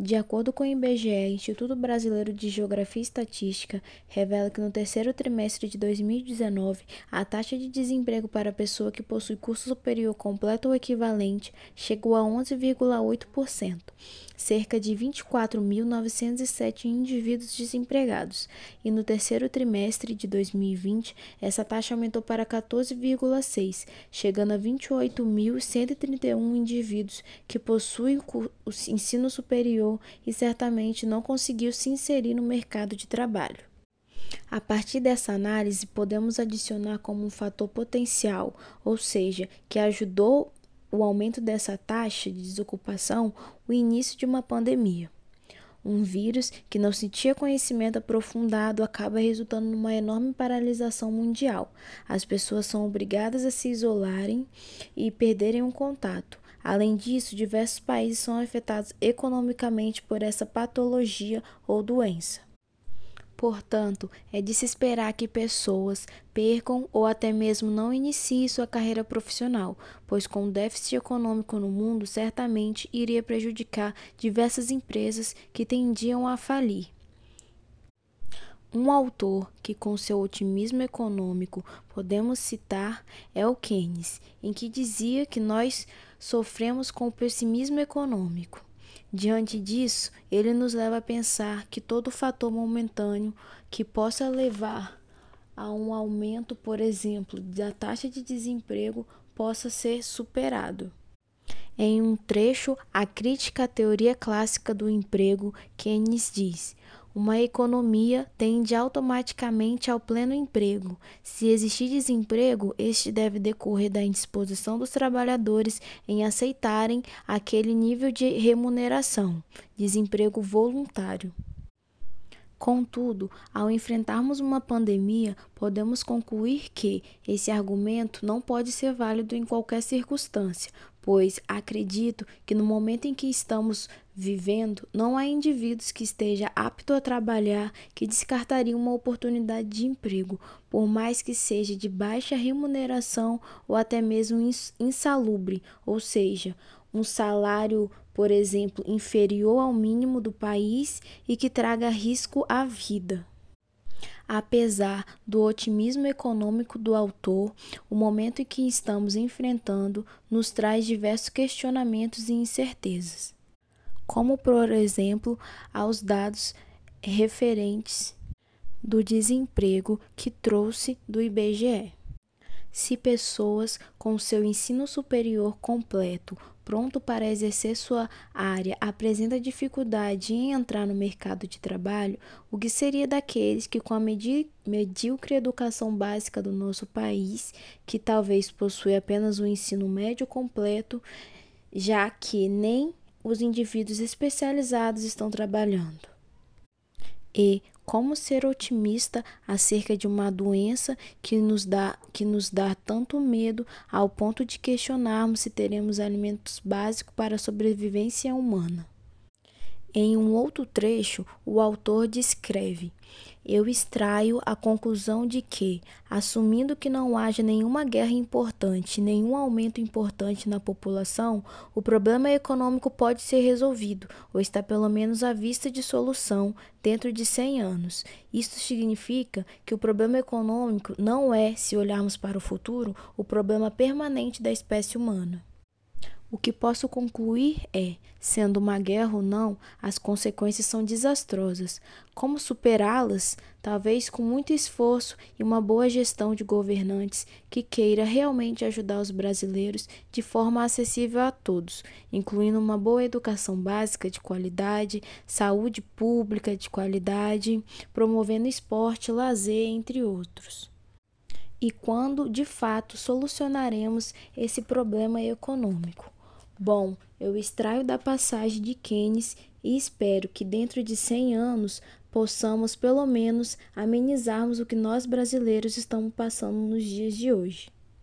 De acordo com o IBGE, Instituto Brasileiro de Geografia e Estatística, revela que no terceiro trimestre de 2019, a taxa de desemprego para a pessoa que possui curso superior completo ou equivalente chegou a 11,8%, cerca de 24.907 indivíduos desempregados, e no terceiro trimestre de 2020, essa taxa aumentou para 14,6%, chegando a 28.131 indivíduos que possuem o ensino superior e certamente não conseguiu se inserir no mercado de trabalho. A partir dessa análise, podemos adicionar como um fator potencial, ou seja, que ajudou o aumento dessa taxa de desocupação, o início de uma pandemia. Um vírus que não se tinha conhecimento aprofundado acaba resultando numa enorme paralisação mundial. As pessoas são obrigadas a se isolarem e perderem o contato. Além disso, diversos países são afetados economicamente por essa patologia ou doença. Portanto, é de se esperar que pessoas percam ou até mesmo não iniciem sua carreira profissional, pois com o déficit econômico no mundo certamente iria prejudicar diversas empresas que tendiam a falir. Um autor que, com seu otimismo econômico, podemos citar é o Keynes, em que dizia que nós sofremos com o pessimismo econômico. Diante disso, ele nos leva a pensar que todo fator momentâneo que possa levar a um aumento, por exemplo, da taxa de desemprego possa ser superado. Em um trecho, a crítica à teoria clássica do emprego, Keynes diz: uma economia tende automaticamente ao pleno emprego. Se existir desemprego, este deve decorrer da indisposição dos trabalhadores em aceitarem aquele nível de remuneração, desemprego voluntário. Contudo, ao enfrentarmos uma pandemia, podemos concluir que esse argumento não pode ser válido em qualquer circunstância, pois acredito que no momento em que estamos vivendo, não há indivíduos que esteja apto a trabalhar que descartariam uma oportunidade de emprego, por mais que seja de baixa remuneração ou até mesmo insalubre, ou seja, um salário por exemplo, inferior ao mínimo do país e que traga risco à vida. Apesar do otimismo econômico do autor, o momento em que estamos enfrentando nos traz diversos questionamentos e incertezas, como, por exemplo, aos dados referentes do desemprego que trouxe do IBGE. Se pessoas com seu ensino superior completo pronto para exercer sua área apresenta dificuldade em entrar no mercado de trabalho, o que seria daqueles que, com a medíocre educação básica do nosso país, que talvez possui apenas o um ensino médio completo, já que nem os indivíduos especializados estão trabalhando? E como ser otimista acerca de uma doença que nos dá que nos dá tanto medo ao ponto de questionarmos se teremos alimentos básicos para a sobrevivência humana. Em um outro trecho, o autor descreve: Eu extraio a conclusão de que, assumindo que não haja nenhuma guerra importante, nenhum aumento importante na população, o problema econômico pode ser resolvido, ou está pelo menos à vista de solução, dentro de 100 anos. Isto significa que o problema econômico não é, se olharmos para o futuro, o problema permanente da espécie humana. O que posso concluir é, sendo uma guerra ou não, as consequências são desastrosas. Como superá-las? Talvez com muito esforço e uma boa gestão de governantes que queira realmente ajudar os brasileiros de forma acessível a todos, incluindo uma boa educação básica de qualidade, saúde pública de qualidade, promovendo esporte, lazer, entre outros e quando de fato solucionaremos esse problema econômico. Bom, eu extraio da passagem de Keynes e espero que dentro de 100 anos possamos pelo menos amenizarmos o que nós brasileiros estamos passando nos dias de hoje.